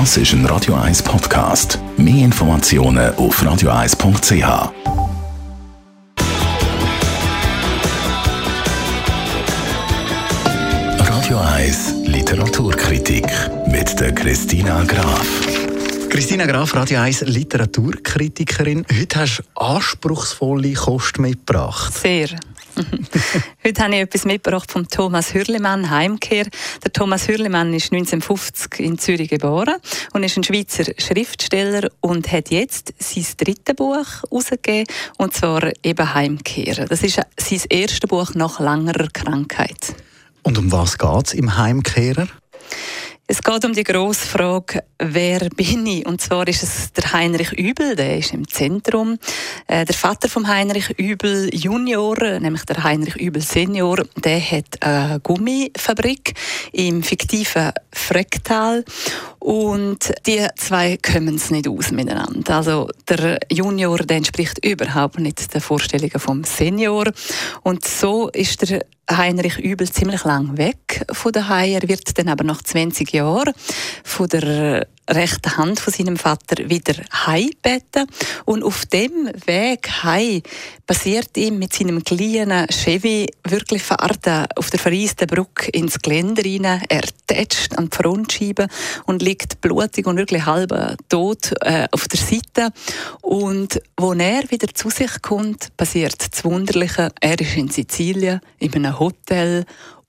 Das ist ein Radio 1 Podcast. Mehr Informationen auf radio1.ch. Radio 1 Literaturkritik mit der Christina Graf. Christina Graf, Radio 1 Literaturkritikerin. Heute hast du anspruchsvolle Kost mitgebracht. Sehr. Heute habe ich etwas mitgebracht von Thomas Hürlimann, Heimkehr. Der Thomas Hürlimann ist 1950 in Zürich geboren und ist ein Schweizer Schriftsteller und hat jetzt sein drittes Buch herausgegeben, und zwar eben Heimkehr. Das ist sein erstes Buch nach langer Krankheit. Und um was geht es im Heimkehrer? Es geht um die grosse Frage, wer bin ich? Und zwar ist es der Heinrich Übel, der ist im Zentrum. Äh, der Vater von Heinrich Übel Junior, nämlich der Heinrich Übel Senior, der hat eine Gummifabrik im fiktiven Frecktal und die zwei kommen es nicht aus miteinander. Also der Junior, der entspricht überhaupt nicht den Vorstellungen vom Senior und so ist der Heinrich Übel ziemlich lang weg von der Hai. Er wird dann aber nach 20 Jahren von der rechten Hand von seinem Vater wieder heimgebeten. Und auf dem Weg heim passiert ihm mit seinem kleinen Chevy wirklich Fahrten auf der vereisten Brücke ins Geländer rein. Er tätscht an die Frontscheibe und liegt blutig und wirklich halb tot äh, auf der Seite. Und wo er wieder zu sich kommt, passiert das Wunderliche. Er ist in Sizilien, in einem Hotel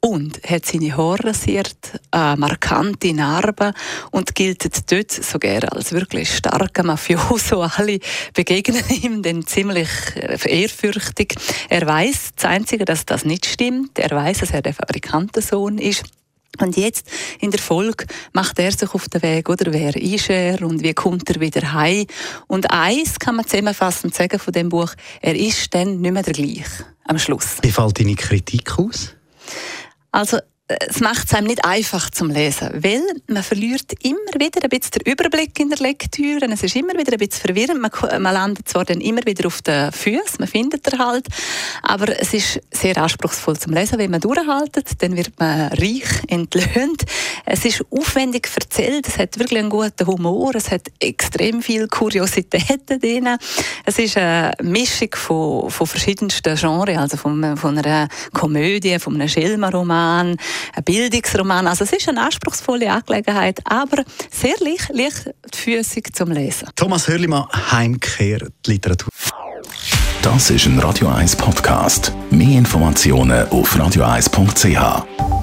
und hat seine Haare rasiert, äh, markante Narben und gilt dort sogar als wirklich starker Mafioso. Alle begegnen ihm dann ziemlich äh, ehrfürchtig. Er weiß das Einzige, dass das nicht stimmt. Er weiß, dass er der Fabrikantensohn ist. Und jetzt in der Folge macht er sich auf den Weg, oder wer ist er und wie kommt er wieder heim? Und eins kann man zusammenfassend sagen von dem Buch: Er ist dann nicht mehr der gleiche am Schluss. Wie fällt deine Kritik aus? Also es macht es einem nicht einfach zum Lesen, weil man verliert immer wieder ein bisschen den Überblick in der Lektüre. Es ist immer wieder ein bisschen verwirrend. Man, man landet zwar dann immer wieder auf den Füßen, man findet er halt, aber es ist sehr anspruchsvoll zum Lesen. Wenn man durchhaltet, dann wird man reich entlöhnt. Es ist aufwendig erzählt, es hat wirklich einen guten Humor, es hat extrem viele Kuriositäten drin. Es ist eine Mischung von, von verschiedensten Genres, also von, von einer Komödie, von einem Schelmenroman, ein Bildungsroman. Also es ist eine anspruchsvolle Angelegenheit, aber sehr leicht, leicht füßig zum Lesen. Thomas Hörlimann, Heimkehr, die Literatur. Das ist ein Radio 1 Podcast. Mehr Informationen auf radio1.ch.